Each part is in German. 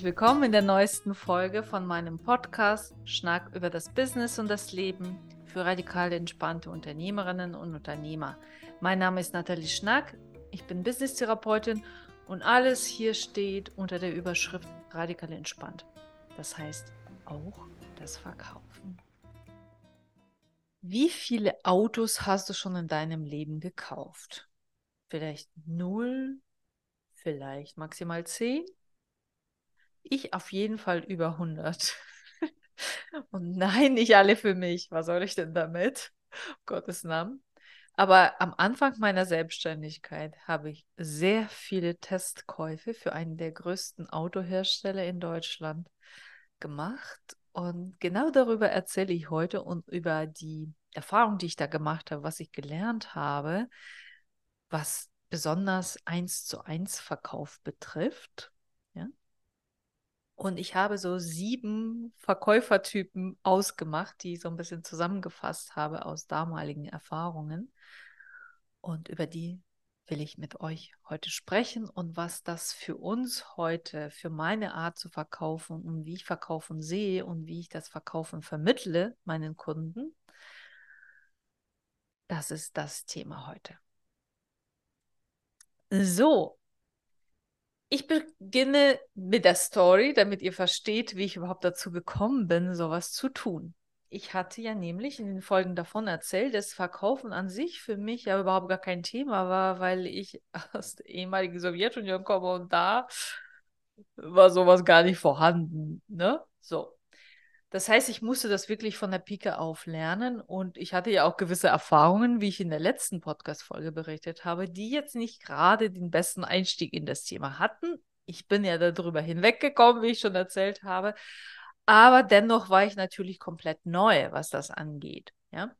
herzlich willkommen in der neuesten Folge von meinem Podcast Schnack über das Business und das Leben für radikal entspannte Unternehmerinnen und Unternehmer. Mein Name ist Nathalie Schnack, ich bin Business-Therapeutin und alles hier steht unter der Überschrift radikal entspannt. Das heißt auch das Verkaufen. Wie viele Autos hast du schon in deinem Leben gekauft? Vielleicht null, vielleicht maximal zehn? Ich auf jeden Fall über 100. Und nein, nicht alle für mich. Was soll ich denn damit? Gottes Namen. Aber am Anfang meiner Selbstständigkeit habe ich sehr viele Testkäufe für einen der größten Autohersteller in Deutschland gemacht. Und genau darüber erzähle ich heute und über die Erfahrung, die ich da gemacht habe, was ich gelernt habe, was besonders eins zu eins Verkauf betrifft. Und ich habe so sieben Verkäufertypen ausgemacht, die ich so ein bisschen zusammengefasst habe aus damaligen Erfahrungen. Und über die will ich mit euch heute sprechen und was das für uns heute, für meine Art zu verkaufen und wie ich Verkaufen sehe und wie ich das Verkaufen vermittle meinen Kunden. Das ist das Thema heute. So, ich beginne mit der Story, damit ihr versteht, wie ich überhaupt dazu gekommen bin, sowas zu tun. Ich hatte ja nämlich in den Folgen davon erzählt, dass Verkaufen an sich für mich ja überhaupt gar kein Thema war, weil ich aus der ehemaligen Sowjetunion komme und da war sowas gar nicht vorhanden. Ne? So. Das heißt, ich musste das wirklich von der Pike auf lernen und ich hatte ja auch gewisse Erfahrungen, wie ich in der letzten Podcast-Folge berichtet habe, die jetzt nicht gerade den besten Einstieg in das Thema hatten. Ich bin ja darüber hinweggekommen, wie ich schon erzählt habe. Aber dennoch war ich natürlich komplett neu, was das angeht. Ja?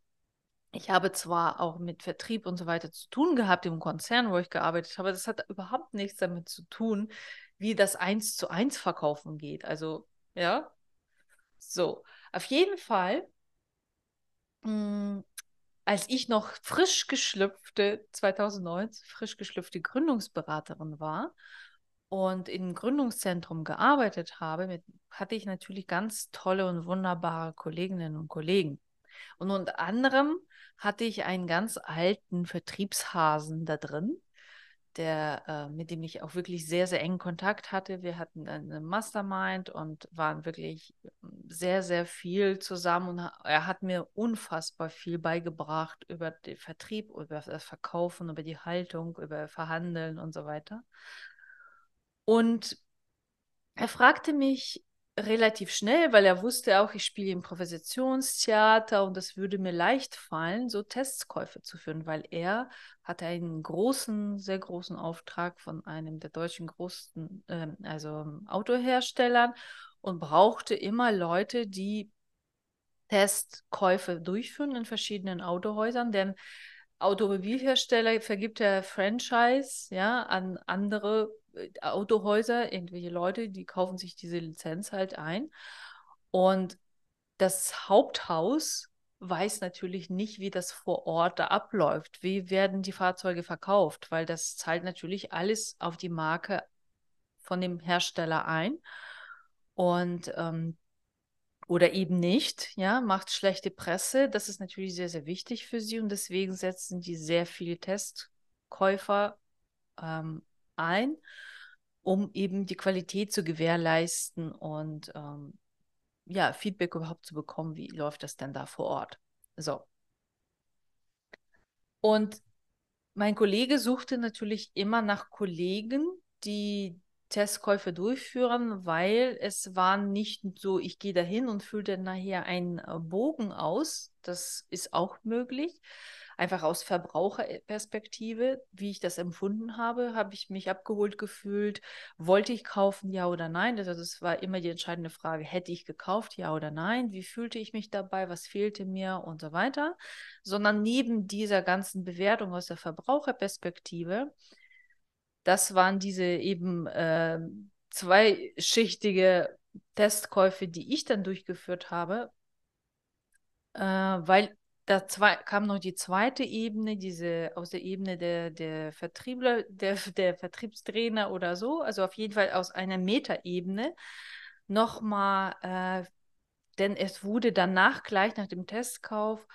Ich habe zwar auch mit Vertrieb und so weiter zu tun gehabt im Konzern, wo ich gearbeitet habe, das hat überhaupt nichts damit zu tun, wie das eins zu eins verkaufen geht. Also, ja. So, auf jeden Fall, mh, hm, als ich noch frisch geschlüpfte, 2009, frisch geschlüpfte Gründungsberaterin war und im Gründungszentrum gearbeitet habe, mit, hatte ich natürlich ganz tolle und wunderbare Kolleginnen und Kollegen. Und unter anderem hatte ich einen ganz alten Vertriebshasen da drin, der, äh, mit dem ich auch wirklich sehr, sehr engen Kontakt hatte. Wir hatten eine Mastermind und waren wirklich sehr, sehr viel zusammen. Und er hat mir unfassbar viel beigebracht über den Vertrieb, über das Verkaufen, über die Haltung, über Verhandeln und so weiter. Und er fragte mich relativ schnell, weil er wusste auch, ich spiele im Improvisationstheater und es würde mir leicht fallen, so Testkäufe zu führen, weil er hatte einen großen, sehr großen Auftrag von einem der deutschen großen, äh, also Autoherstellern und brauchte immer Leute, die Testkäufe durchführen in verschiedenen Autohäusern, denn Automobilhersteller vergibt er Franchise ja, an andere äh, Autohäuser, irgendwelche Leute, die kaufen sich diese Lizenz halt ein. Und das Haupthaus weiß natürlich nicht, wie das vor Ort da abläuft. Wie werden die Fahrzeuge verkauft? Weil das zahlt natürlich alles auf die Marke von dem Hersteller ein. Und ähm, oder eben nicht, ja, macht schlechte Presse. Das ist natürlich sehr, sehr wichtig für sie und deswegen setzen die sehr viele Testkäufer ähm, ein, um eben die Qualität zu gewährleisten und ähm, ja, Feedback überhaupt zu bekommen, wie läuft das denn da vor Ort. So. Und mein Kollege suchte natürlich immer nach Kollegen, die Testkäufe durchführen, weil es war nicht so, ich gehe dahin und fülle dann nachher einen äh, Bogen aus. Das ist auch möglich, einfach aus Verbraucherperspektive, wie ich das empfunden habe, habe ich mich abgeholt gefühlt, wollte ich kaufen, ja oder nein. Also das war immer die entscheidende Frage, hätte ich gekauft, ja oder nein, wie fühlte ich mich dabei, was fehlte mir und so weiter. Sondern neben dieser ganzen Bewertung aus der Verbraucherperspektive, das waren diese eben äh, zweischichtige Testkäufe, die ich dann durchgeführt habe, äh, weil da zwei, kam noch die zweite Ebene, diese aus der Ebene der, der Vertriebler, der, der Vertriebstrainer oder so, also auf jeden Fall aus einer Metaebene nochmal, äh, denn es wurde danach gleich nach dem Testkauf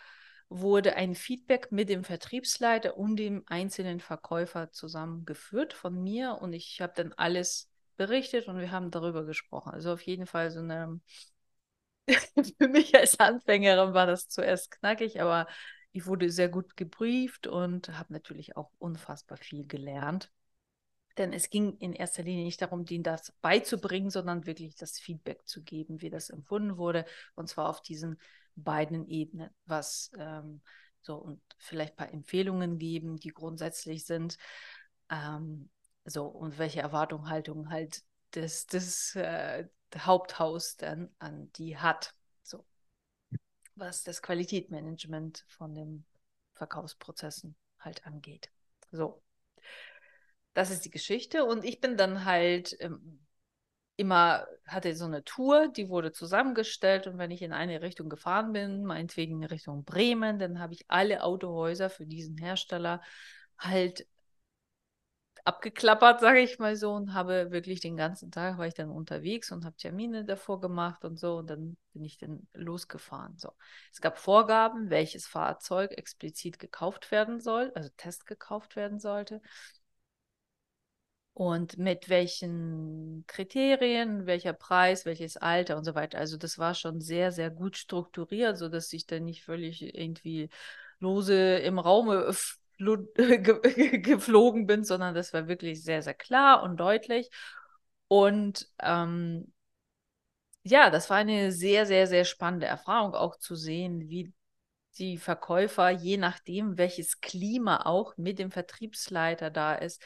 wurde ein Feedback mit dem Vertriebsleiter und dem einzelnen Verkäufer zusammengeführt von mir und ich habe dann alles berichtet und wir haben darüber gesprochen. Also auf jeden Fall so eine, für mich als Anfängerin war das zuerst knackig, aber ich wurde sehr gut gebrieft und habe natürlich auch unfassbar viel gelernt. Denn es ging in erster Linie nicht darum, denen das beizubringen, sondern wirklich das Feedback zu geben, wie das empfunden wurde. Und zwar auf diesen beiden Ebenen, was ähm, so und vielleicht ein paar Empfehlungen geben, die grundsätzlich sind. Ähm, so und welche Erwartungshaltung halt das, das äh, Haupthaus dann an die hat. So was das Qualitätsmanagement von den Verkaufsprozessen halt angeht. So. Das ist die Geschichte. Und ich bin dann halt ähm, immer hatte so eine Tour, die wurde zusammengestellt und wenn ich in eine Richtung gefahren bin, meinetwegen in Richtung Bremen, dann habe ich alle Autohäuser für diesen Hersteller halt abgeklappert, sage ich mal so, und habe wirklich den ganzen Tag war ich dann unterwegs und habe Termine davor gemacht und so und dann bin ich dann losgefahren. So, es gab Vorgaben, welches Fahrzeug explizit gekauft werden soll, also Test gekauft werden sollte und mit welchen Kriterien, welcher Preis, welches Alter und so weiter. Also das war schon sehr, sehr gut strukturiert, sodass ich dann nicht völlig irgendwie lose im Raume geflogen bin, sondern das war wirklich sehr, sehr klar und deutlich. Und ähm, ja, das war eine sehr, sehr, sehr spannende Erfahrung, auch zu sehen, wie die Verkäufer, je nachdem, welches Klima auch mit dem Vertriebsleiter da ist,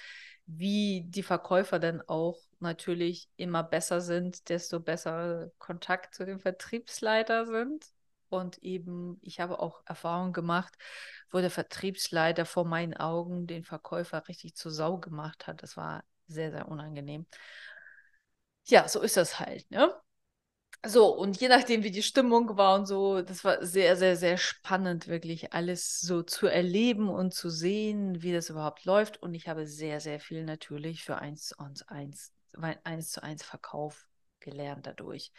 wie die Verkäufer dann auch natürlich immer besser sind, desto besser Kontakt zu dem Vertriebsleiter sind. Und eben, ich habe auch Erfahrungen gemacht, wo der Vertriebsleiter vor meinen Augen den Verkäufer richtig zur Sau gemacht hat. Das war sehr, sehr unangenehm. Ja, so ist das halt, ne? So, und je nachdem, wie die Stimmung war und so, das war sehr, sehr, sehr spannend, wirklich alles so zu erleben und zu sehen, wie das überhaupt läuft. Und ich habe sehr, sehr viel natürlich für eins und eins, eins zu eins Verkauf gelernt dadurch.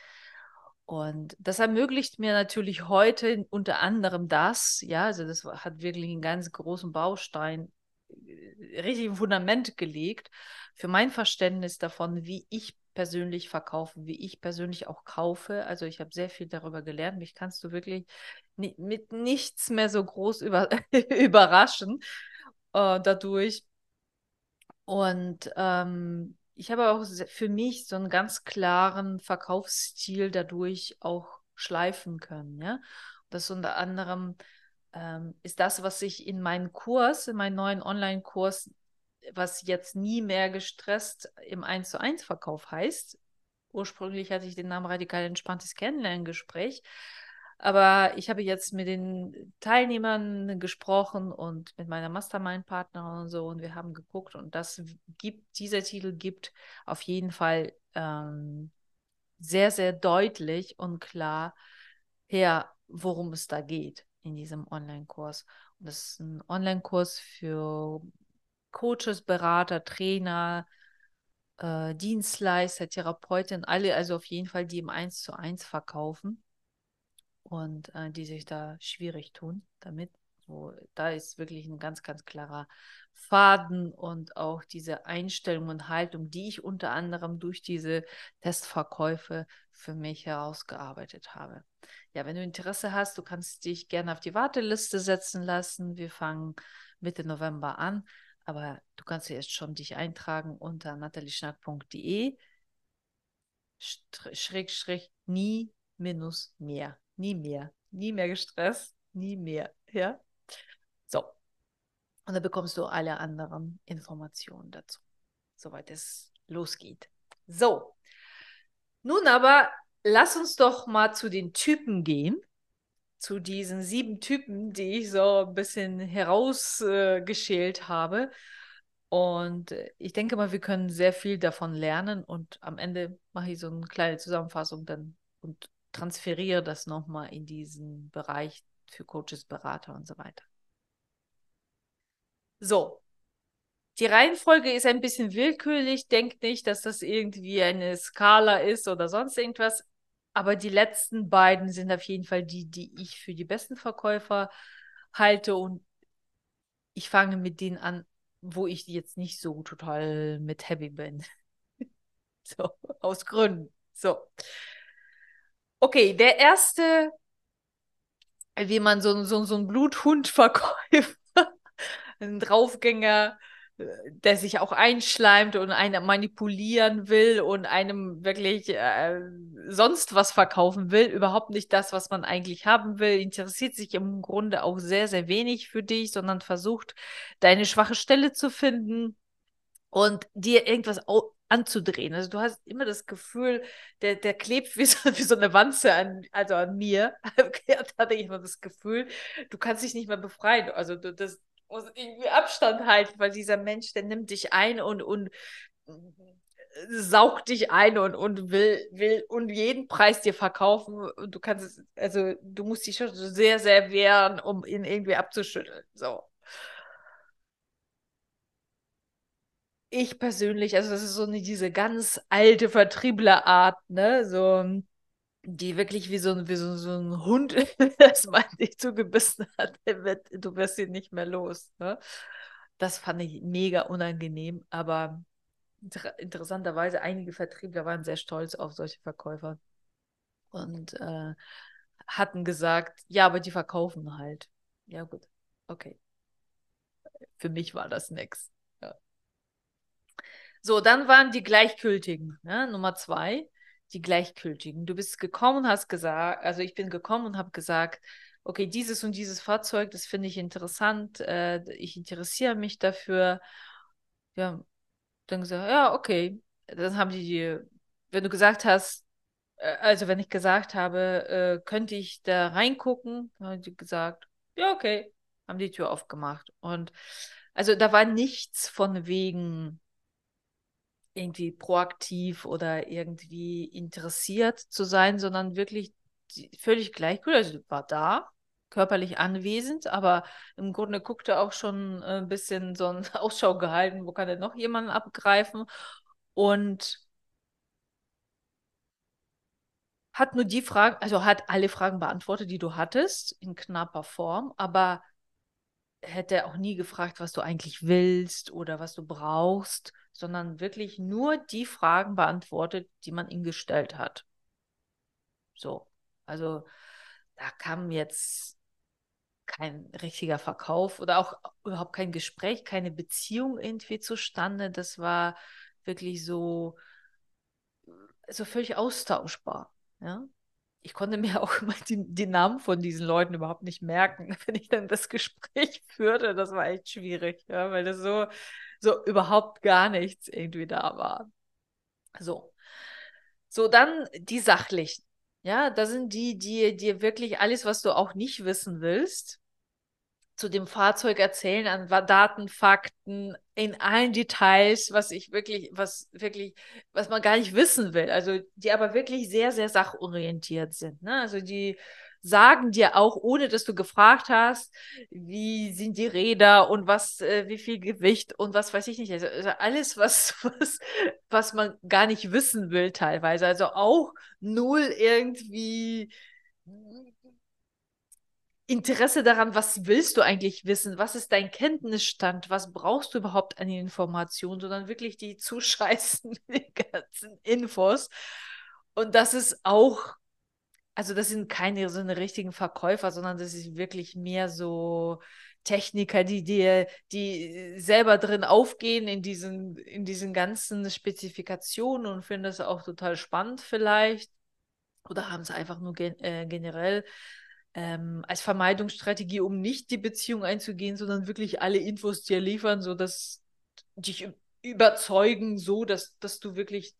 Und das ermöglicht mir natürlich heute unter anderem das, ja, also das hat wirklich einen ganz großen Baustein, äh, richtig ein Fundament gelegt für mein Verständnis davon, wie ich persönlich verkaufen, wie ich persönlich auch kaufe. Also ich habe sehr viel darüber gelernt. Mich kannst du wirklich ni mit nichts mehr so groß über überraschen äh, dadurch. Und ähm, ich habe auch für mich so einen ganz klaren Verkaufsstil dadurch auch schleifen können. Ja? Das unter anderem ähm, ist das, was ich in meinem Kurs, in meinem neuen Online-Kurs was jetzt nie mehr gestresst im 1 zu 1 Verkauf heißt. Ursprünglich hatte ich den Namen radikal entspanntes Kennenlerngespräch. Aber ich habe jetzt mit den Teilnehmern gesprochen und mit meiner Mastermind-Partnerin und so und wir haben geguckt und das gibt, dieser Titel gibt auf jeden Fall ähm, sehr, sehr deutlich und klar her, worum es da geht in diesem Online-Kurs. Und das ist ein Online-Kurs für Coaches, Berater, Trainer, äh, Dienstleister, Therapeuten, alle, also auf jeden Fall, die im 1 zu 1 verkaufen und äh, die sich da schwierig tun damit. So, da ist wirklich ein ganz, ganz klarer Faden und auch diese Einstellung und Haltung, die ich unter anderem durch diese Testverkäufe für mich herausgearbeitet habe. Ja, wenn du Interesse hast, du kannst dich gerne auf die Warteliste setzen lassen. Wir fangen Mitte November an. Aber du kannst ja jetzt schon dich eintragen unter natalieschnack.de Schrägstrich nie minus mehr. Nie mehr. Nie mehr gestresst. Nie mehr. Ja? So. Und dann bekommst du alle anderen Informationen dazu. Soweit es losgeht. So. Nun aber lass uns doch mal zu den Typen gehen zu diesen sieben Typen, die ich so ein bisschen herausgeschält äh, habe. Und ich denke mal, wir können sehr viel davon lernen und am Ende mache ich so eine kleine Zusammenfassung dann und transferiere das nochmal in diesen Bereich für Coaches, Berater und so weiter. So, die Reihenfolge ist ein bisschen willkürlich. Denkt nicht, dass das irgendwie eine Skala ist oder sonst irgendwas. Aber die letzten beiden sind auf jeden Fall die, die ich für die besten Verkäufer halte. Und ich fange mit denen an, wo ich jetzt nicht so total mit happy bin. so, aus Gründen. So. Okay, der erste, wie man so, so, so einen Bluthundverkäufer, einen Draufgänger, der sich auch einschleimt und einen manipulieren will und einem wirklich äh, sonst was verkaufen will, überhaupt nicht das, was man eigentlich haben will, interessiert sich im Grunde auch sehr, sehr wenig für dich, sondern versucht, deine schwache Stelle zu finden und dir irgendwas anzudrehen. Also du hast immer das Gefühl, der, der klebt wie so, wie so eine Wanze an, also an mir. hatte ich immer das Gefühl, du kannst dich nicht mehr befreien. Also du, das, muss irgendwie Abstand halten, weil dieser Mensch, der nimmt dich ein und, und saugt dich ein und, und will, will und jeden Preis dir verkaufen. Und du kannst es, also du musst dich schon sehr, sehr wehren, um ihn irgendwie abzuschütteln. So. Ich persönlich, also das ist so eine, diese ganz alte Vertrieblerart, ne? So die wirklich wie so, wie so, so ein Hund, das man dich zugebissen hat, wird, du wirst ihn nicht mehr los. Ne? Das fand ich mega unangenehm, aber inter interessanterweise, einige Vertriebler waren sehr stolz auf solche Verkäufer und äh, hatten gesagt, ja, aber die verkaufen halt. Ja, gut, okay. Für mich war das nichts. Ja. So, dann waren die Gleichgültigen, ne? Nummer zwei die Gleichgültigen. Du bist gekommen, hast gesagt, also ich bin gekommen und habe gesagt, okay, dieses und dieses Fahrzeug, das finde ich interessant, äh, ich interessiere mich dafür. Ja, dann gesagt, ja, okay. Dann haben die, wenn du gesagt hast, äh, also wenn ich gesagt habe, äh, könnte ich da reingucken, haben die gesagt, ja, okay, haben die Tür aufgemacht. Und also da war nichts von wegen, irgendwie proaktiv oder irgendwie interessiert zu sein, sondern wirklich völlig gleichgültig. Also war da, körperlich anwesend, aber im Grunde guckte auch schon ein bisschen so ein Ausschau gehalten, wo kann denn noch jemanden abgreifen und hat nur die Fragen, also hat alle Fragen beantwortet, die du hattest, in knapper Form, aber hätte auch nie gefragt, was du eigentlich willst oder was du brauchst, sondern wirklich nur die Fragen beantwortet, die man ihm gestellt hat. So, also da kam jetzt kein richtiger Verkauf oder auch überhaupt kein Gespräch, keine Beziehung irgendwie zustande. Das war wirklich so, so völlig austauschbar. Ja? Ich konnte mir auch immer die, die, Namen von diesen Leuten überhaupt nicht merken, wenn ich dann das Gespräch führte. Das war echt schwierig, ja, weil das so, so überhaupt gar nichts irgendwie da war. So. So, dann die sachlichen. Ja, da sind die, die dir wirklich alles, was du auch nicht wissen willst, zu dem Fahrzeug erzählen an Daten, Fakten, in allen Details, was ich wirklich, was wirklich, was man gar nicht wissen will. Also die aber wirklich sehr, sehr sachorientiert sind. Ne? Also die sagen dir auch, ohne dass du gefragt hast, wie sind die Räder und was, äh, wie viel Gewicht und was weiß ich nicht. Also, also alles, was, was, was man gar nicht wissen will, teilweise. Also auch null irgendwie Interesse daran, was willst du eigentlich wissen? Was ist dein Kenntnisstand? Was brauchst du überhaupt an Informationen? Sondern wirklich die zuscheißen, die ganzen Infos. Und das ist auch, also das sind keine so eine richtigen Verkäufer, sondern das ist wirklich mehr so Techniker, die dir, die selber drin aufgehen in diesen, in diesen ganzen Spezifikationen und finden das auch total spannend vielleicht. Oder haben es einfach nur gen äh, generell ähm, als Vermeidungsstrategie, um nicht die Beziehung einzugehen, sondern wirklich alle Infos dir liefern, sodass dich überzeugen, so dass, dass du wirklich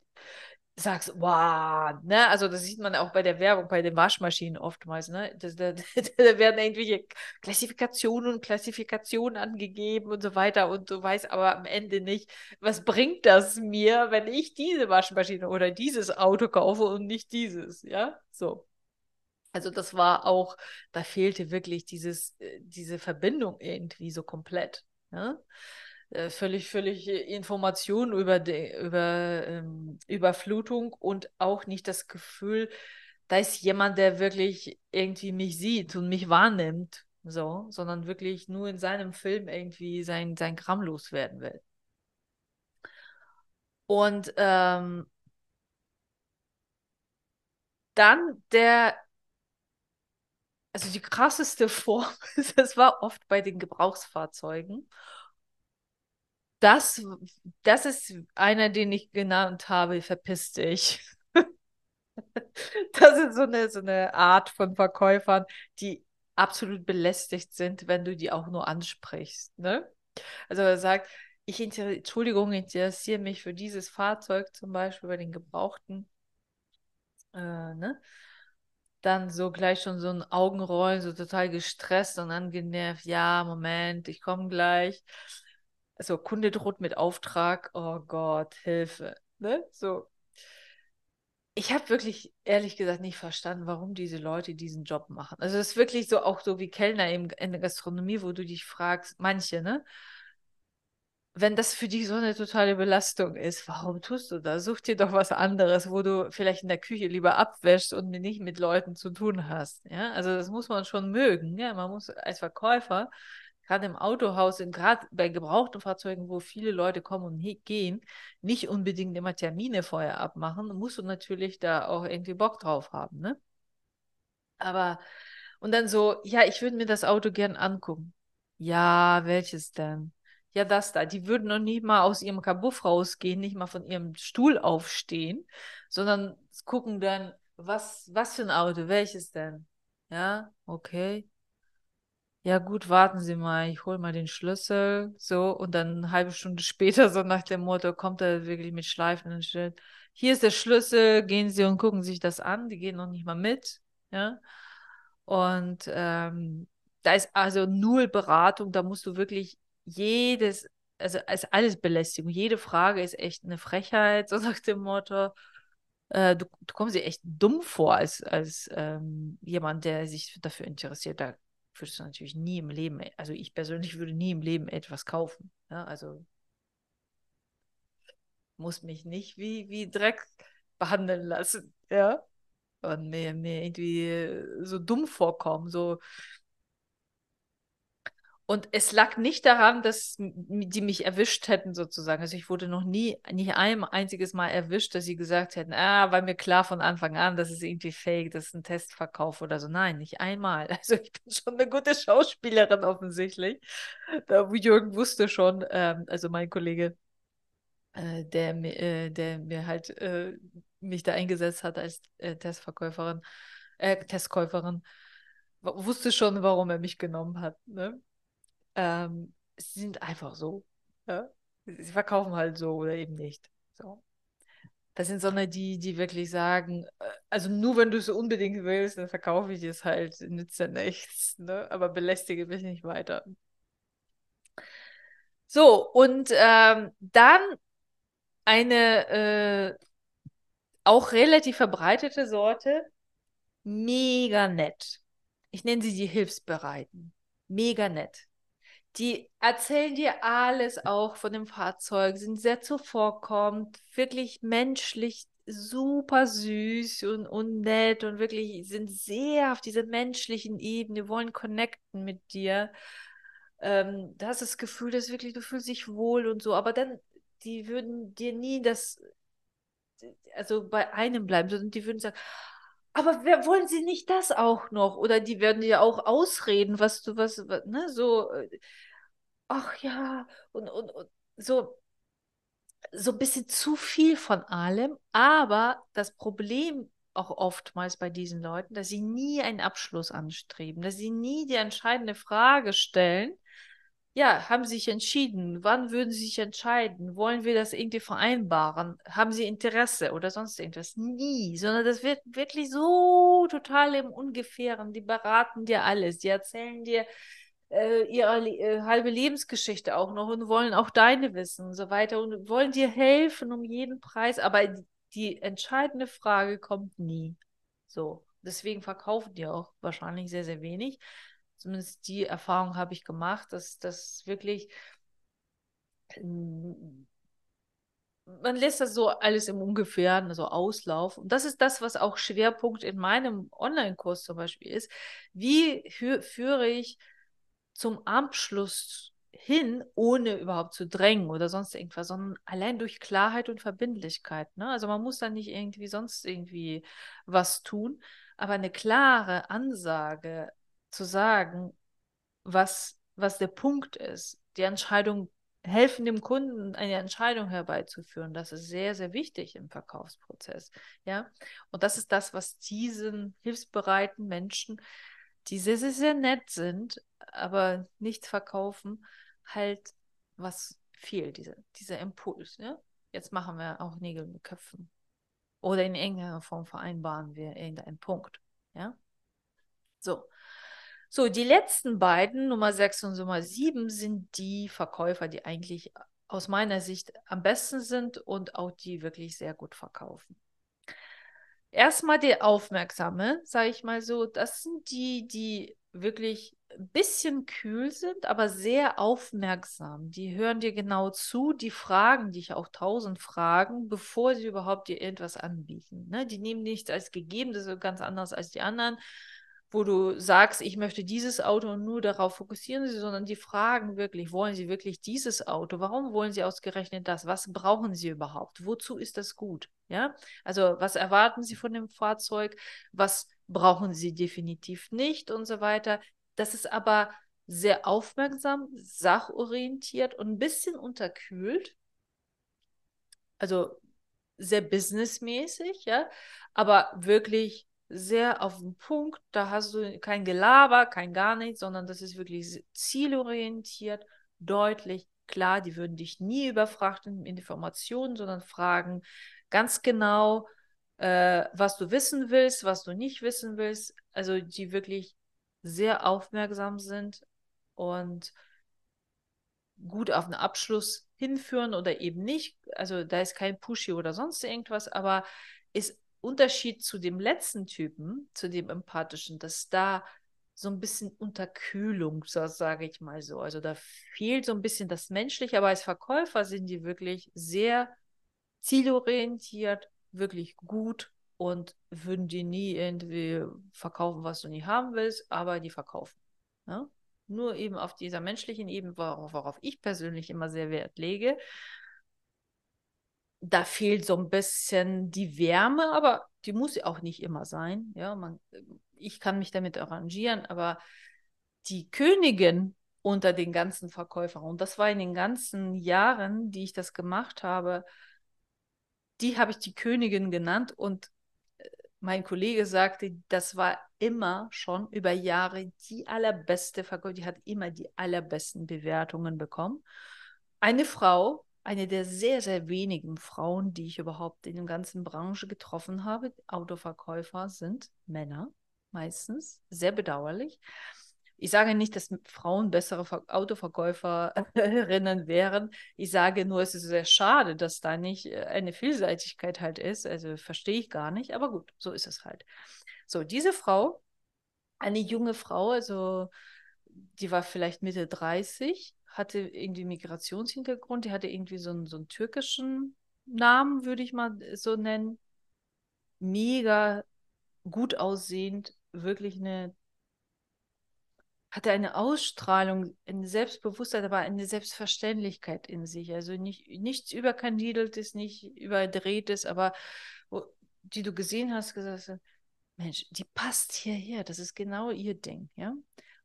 sagst, wow, ne, also das sieht man auch bei der Werbung, bei den Waschmaschinen oftmals, ne, da, da, da werden irgendwelche Klassifikationen und Klassifikationen angegeben und so weiter und du weißt aber am Ende nicht, was bringt das mir, wenn ich diese Waschmaschine oder dieses Auto kaufe und nicht dieses, ja, so. Also das war auch, da fehlte wirklich dieses, äh, diese Verbindung irgendwie so komplett. Ja? Äh, völlig, völlig Information über, die, über ähm, Überflutung und auch nicht das Gefühl, da ist jemand, der wirklich irgendwie mich sieht und mich wahrnimmt, so, sondern wirklich nur in seinem Film irgendwie sein, sein Kram loswerden will. Und ähm, dann der also die krasseste Form, das war oft bei den Gebrauchsfahrzeugen. Das, das ist einer, den ich genannt habe, verpiss dich. Das ist so eine, so eine Art von Verkäufern, die absolut belästigt sind, wenn du die auch nur ansprichst. Ne? Also er sagt, ich inter Entschuldigung, interessiere mich für dieses Fahrzeug zum Beispiel bei den Gebrauchten. Äh, ne? Dann so gleich schon so ein Augenrollen, so total gestresst und angenervt. Ja, Moment, ich komme gleich. So, Kunde droht mit Auftrag. Oh Gott, Hilfe. Ne? So. Ich habe wirklich, ehrlich gesagt, nicht verstanden, warum diese Leute diesen Job machen. Also es ist wirklich so, auch so wie Kellner in der Gastronomie, wo du dich fragst, manche, ne? Wenn das für dich so eine totale Belastung ist, warum tust du das? Such dir doch was anderes, wo du vielleicht in der Küche lieber abwäschst und nicht mit Leuten zu tun hast. Ja, also das muss man schon mögen. Ja, man muss als Verkäufer, gerade im Autohaus, gerade bei gebrauchten Fahrzeugen, wo viele Leute kommen und gehen, nicht unbedingt immer Termine vorher abmachen, musst du natürlich da auch irgendwie Bock drauf haben. Ne? Aber, und dann so, ja, ich würde mir das Auto gern angucken. Ja, welches denn? Ja, das da. Die würden noch nicht mal aus ihrem Kabuff rausgehen, nicht mal von ihrem Stuhl aufstehen, sondern gucken dann, was, was für ein Auto, welches denn? Ja, okay. Ja, gut, warten Sie mal, ich hole mal den Schlüssel. So, und dann eine halbe Stunde später, so nach dem Motto, kommt er wirklich mit Schleifen und steht, hier ist der Schlüssel, gehen Sie und gucken sich das an. Die gehen noch nicht mal mit. Ja. Und ähm, da ist also null Beratung, da musst du wirklich jedes, also ist alles Belästigung. Jede Frage ist echt eine Frechheit, so nach dem Motto. Äh, du, du kommst dir echt dumm vor als, als ähm, jemand, der sich dafür interessiert. Da würdest du natürlich nie im Leben, also ich persönlich würde nie im Leben etwas kaufen. Ja, also muss mich nicht wie, wie Dreck behandeln lassen. Ja. Und mir, mir irgendwie so dumm vorkommen. So, und es lag nicht daran, dass die mich erwischt hätten, sozusagen. Also ich wurde noch nie, nicht ein einziges Mal erwischt, dass sie gesagt hätten, ah, war mir klar von Anfang an, das ist irgendwie fake, das ist ein Testverkauf oder so. Nein, nicht einmal. Also ich bin schon eine gute Schauspielerin offensichtlich. Da Jürgen wusste schon, ähm, also mein Kollege, äh, der, äh, der mir halt äh, mich da eingesetzt hat als äh, Testverkäuferin, äh, Testkäuferin, wusste schon, warum er mich genommen hat. Ne? Ähm, sie sind einfach so. Ja? Sie verkaufen halt so oder eben nicht. So. Das sind sondern die, die wirklich sagen, äh, also nur wenn du es unbedingt willst, dann verkaufe ich es halt, nützt ja nichts, ne? aber belästige mich nicht weiter. So, und ähm, dann eine äh, auch relativ verbreitete Sorte, mega nett. Ich nenne sie die Hilfsbereiten. Mega nett. Die erzählen dir alles auch von dem Fahrzeug, sind sehr zuvorkommend, wirklich menschlich super süß und, und nett und wirklich sind sehr auf dieser menschlichen Ebene, wollen connecten mit dir. Ähm, da hast du das Gefühl, dass wirklich, du fühlst dich wohl und so, aber dann, die würden dir nie das, also bei einem bleiben, sondern die würden sagen, aber wer, wollen sie nicht das auch noch? Oder die werden dir auch ausreden, was du, was, was ne, so, äh, ach ja, und, und, und so, so ein bisschen zu viel von allem. Aber das Problem auch oftmals bei diesen Leuten, dass sie nie einen Abschluss anstreben, dass sie nie die entscheidende Frage stellen, ja, haben Sie sich entschieden? Wann würden Sie sich entscheiden? Wollen wir das irgendwie vereinbaren? Haben Sie Interesse oder sonst irgendwas? Nie, sondern das wird wirklich so total im Ungefähren. Die beraten dir alles, die erzählen dir äh, ihre äh, halbe Lebensgeschichte auch noch und wollen auch deine wissen und so weiter und wollen dir helfen um jeden Preis. Aber die entscheidende Frage kommt nie. So. Deswegen verkaufen die auch wahrscheinlich sehr, sehr wenig. Zumindest die Erfahrung habe ich gemacht, dass das wirklich ähm, man lässt das so alles im Ungefähren so auslaufen. Und das ist das, was auch Schwerpunkt in meinem Online-Kurs zum Beispiel ist. Wie führe ich zum Abschluss hin, ohne überhaupt zu drängen oder sonst irgendwas, sondern allein durch Klarheit und Verbindlichkeit. Ne? Also man muss da nicht irgendwie sonst irgendwie was tun, aber eine klare Ansage zu sagen, was, was der Punkt ist, die Entscheidung helfen dem Kunden eine Entscheidung herbeizuführen. Das ist sehr, sehr wichtig im Verkaufsprozess. Ja, und das ist das, was diesen hilfsbereiten Menschen, die sehr, sehr, sehr nett sind, aber nichts verkaufen, halt was fehlt, diese, dieser Impuls. Ja? Jetzt machen wir auch Nägel mit Köpfen. Oder in irgendeiner Form vereinbaren wir irgendeinen Punkt. Ja, so. So, die letzten beiden, Nummer 6 und Nummer 7, sind die Verkäufer, die eigentlich aus meiner Sicht am besten sind und auch die wirklich sehr gut verkaufen. Erstmal der Aufmerksame, sage ich mal so, das sind die, die wirklich ein bisschen kühl sind, aber sehr aufmerksam. Die hören dir genau zu, die fragen dich auch tausend Fragen, bevor sie überhaupt dir irgendwas anbieten. Ne? Die nehmen nichts als gegeben, das ist ganz anders als die anderen wo du sagst, ich möchte dieses Auto und nur darauf fokussieren sie, sondern die fragen wirklich, wollen sie wirklich dieses Auto? Warum wollen sie ausgerechnet das? Was brauchen sie überhaupt? Wozu ist das gut? Ja, also was erwarten sie von dem Fahrzeug? Was brauchen sie definitiv nicht und so weiter. Das ist aber sehr aufmerksam, sachorientiert und ein bisschen unterkühlt. Also sehr businessmäßig, ja, aber wirklich sehr auf den Punkt. Da hast du kein Gelaber, kein gar nichts, sondern das ist wirklich zielorientiert, deutlich, klar. Die würden dich nie überfrachten mit Informationen, sondern fragen ganz genau, äh, was du wissen willst, was du nicht wissen willst. Also die wirklich sehr aufmerksam sind und gut auf einen Abschluss hinführen oder eben nicht. Also da ist kein Pushy oder sonst irgendwas, aber ist Unterschied zu dem letzten Typen, zu dem empathischen, dass da so ein bisschen Unterkühlung, so sage ich mal so. Also da fehlt so ein bisschen das Menschliche, aber als Verkäufer sind die wirklich sehr zielorientiert, wirklich gut und würden die nie irgendwie verkaufen, was du nie haben willst, aber die verkaufen. Ja? Ne? Nur eben auf dieser menschlichen Ebene, worauf, worauf ich persönlich immer sehr Wert lege da fehlt so ein bisschen die Wärme, aber die muss ja auch nicht immer sein. Ja, man, ich kann mich damit arrangieren, aber die Königin unter den ganzen Verkäufern, und das war in den ganzen Jahren, die ich das gemacht habe, die habe ich die Königin genannt und äh, mein Kollege sagte, das war immer schon über Jahre die allerbeste Verkäuferin, die hat immer die allerbesten Bewertungen bekommen. Eine Frau, eine der sehr, sehr wenigen Frauen, die ich überhaupt in der ganzen Branche getroffen habe. Autoverkäufer sind Männer meistens, sehr bedauerlich. Ich sage nicht, dass Frauen bessere Autoverkäuferinnen wären. Ich sage nur, es ist sehr schade, dass da nicht äh, eine Vielseitigkeit halt ist. Also verstehe ich gar nicht, aber gut, so ist es halt. So, diese Frau, eine junge Frau, also die war vielleicht Mitte 30, hatte irgendwie Migrationshintergrund, die hatte irgendwie so einen, so einen türkischen Namen, würde ich mal so nennen. Mega gut aussehend, wirklich eine, hatte eine Ausstrahlung, eine Selbstbewusstheit, aber eine Selbstverständlichkeit in sich. Also nicht, nichts überkandideltes, nicht überdrehtes, aber wo, die du gesehen hast, gesagt hast, Mensch, die passt hierher, das ist genau ihr Ding, ja.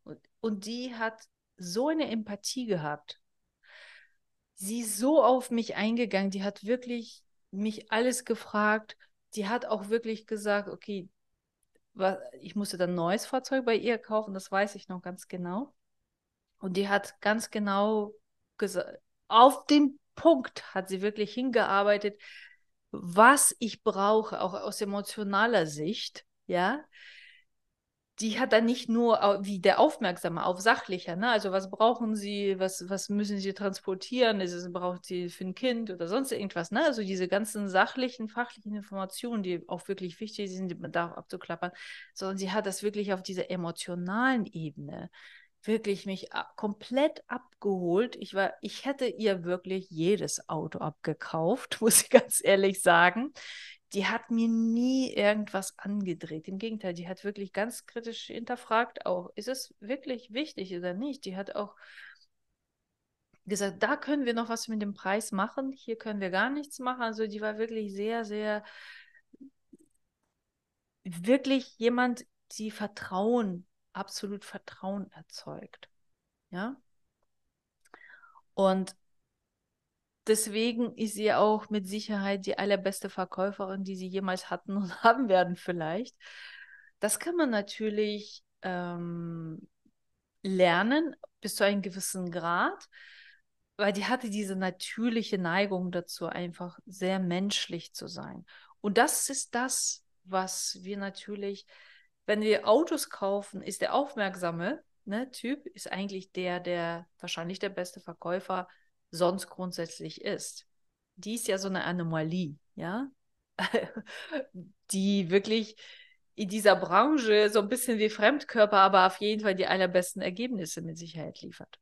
Und, und die hat so eine Empathie gehabt. Sie ist so auf mich eingegangen, die hat wirklich mich alles gefragt. Die hat auch wirklich gesagt, okay, ich musste dann ein neues Fahrzeug bei ihr kaufen, das weiß ich noch ganz genau. Und die hat ganz genau gesagt, auf den Punkt hat sie wirklich hingearbeitet, was ich brauche, auch aus emotionaler Sicht, ja, die hat dann nicht nur wie der Aufmerksame auf sachlicher, ne? Also was brauchen sie, was, was müssen sie transportieren, ist es, braucht sie für ein Kind oder sonst irgendwas, ne? Also diese ganzen sachlichen, fachlichen Informationen, die auch wirklich wichtig sind, die man da auch abzuklappern, sondern sie hat das wirklich auf dieser emotionalen Ebene wirklich mich komplett abgeholt. Ich war, ich hätte ihr wirklich jedes Auto abgekauft, muss ich ganz ehrlich sagen die hat mir nie irgendwas angedreht. Im Gegenteil, die hat wirklich ganz kritisch hinterfragt, auch, ist es wirklich wichtig oder nicht? Die hat auch gesagt, da können wir noch was mit dem Preis machen, hier können wir gar nichts machen. Also die war wirklich sehr, sehr, wirklich jemand, die Vertrauen, absolut Vertrauen erzeugt. Ja. Und deswegen ist sie auch mit Sicherheit die allerbeste Verkäuferin, die sie jemals hatten und haben werden vielleicht. Das kann man natürlich ähm, lernen bis zu einem gewissen Grad, weil die hatte diese natürliche Neigung dazu, einfach sehr menschlich zu sein. Und das ist das, was wir natürlich, wenn wir Autos kaufen, ist der aufmerksame ne, Typ, ist eigentlich der, der wahrscheinlich der beste Verkäufer sonst grundsätzlich ist. Die ist ja so eine Anomalie, ja, die wirklich in dieser Branche so ein bisschen wie Fremdkörper, aber auf jeden Fall die allerbesten Ergebnisse mit Sicherheit liefert.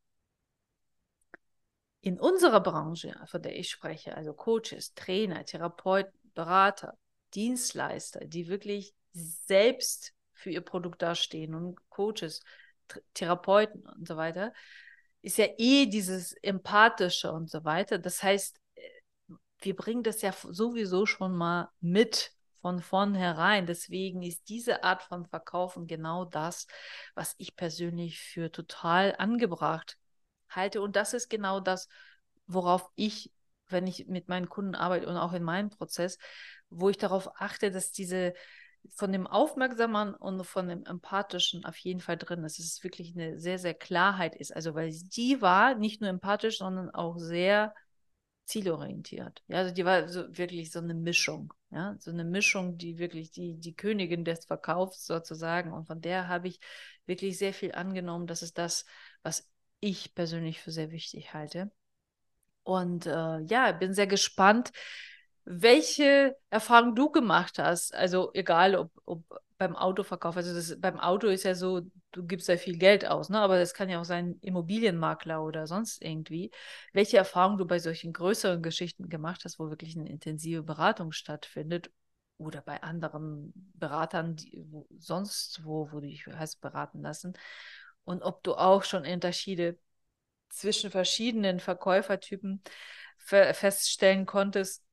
In unserer Branche, von der ich spreche, also Coaches, Trainer, Therapeuten, Berater, Dienstleister, die wirklich selbst für ihr Produkt dastehen und Coaches, Therapeuten und so weiter, ist ja eh dieses Empathische und so weiter. Das heißt, wir bringen das ja sowieso schon mal mit von vornherein. Deswegen ist diese Art von Verkaufen genau das, was ich persönlich für total angebracht halte. Und das ist genau das, worauf ich, wenn ich mit meinen Kunden arbeite und auch in meinem Prozess, wo ich darauf achte, dass diese von dem Aufmerksamen und von dem Empathischen auf jeden Fall drin ist. Dass es wirklich eine sehr, sehr Klarheit ist. Also, weil die war nicht nur empathisch, sondern auch sehr zielorientiert. Ja, also die war so wirklich so eine Mischung. Ja, so eine Mischung, die wirklich die, die Königin des Verkaufs sozusagen. Und von der habe ich wirklich sehr viel angenommen. Das ist das, was ich persönlich für sehr wichtig halte. Und äh, ja, bin sehr gespannt, welche Erfahrung du gemacht hast. Also egal, ob, ob beim Autoverkauf, also das, beim Auto ist ja so, du gibst da viel Geld aus, ne? aber das kann ja auch sein Immobilienmakler oder sonst irgendwie. Welche Erfahrung du bei solchen größeren Geschichten gemacht hast, wo wirklich eine intensive Beratung stattfindet oder bei anderen Beratern, die, wo, sonst wo, wo du dich hast beraten lassen und ob du auch schon Unterschiede zwischen verschiedenen Verkäufertypen feststellen konntest,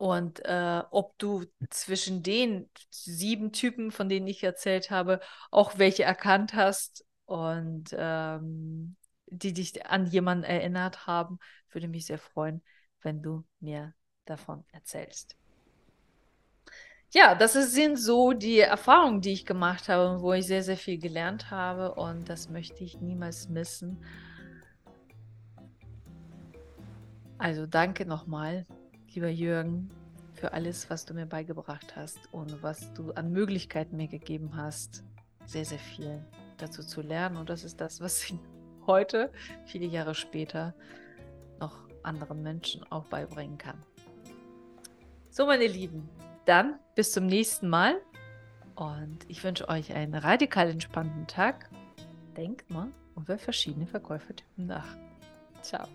und äh, ob du zwischen den sieben Typen, von denen ich erzählt habe, auch welche erkannt hast und ähm, die dich an jemanden erinnert haben, würde mich sehr freuen, wenn du mir davon erzählst. Ja, das sind so die Erfahrungen, die ich gemacht habe, wo ich sehr, sehr viel gelernt habe und das möchte ich niemals missen. Also danke nochmal lieber Jürgen, für alles, was du mir beigebracht hast und was du an Möglichkeiten mir gegeben hast. Sehr, sehr viel dazu zu lernen. Und das ist das, was ich heute, viele Jahre später, noch anderen Menschen auch beibringen kann. So, meine Lieben, dann bis zum nächsten Mal. Und ich wünsche euch einen radikal entspannten Tag. Denkt mal über verschiedene Verkäufertypen nach. Ciao.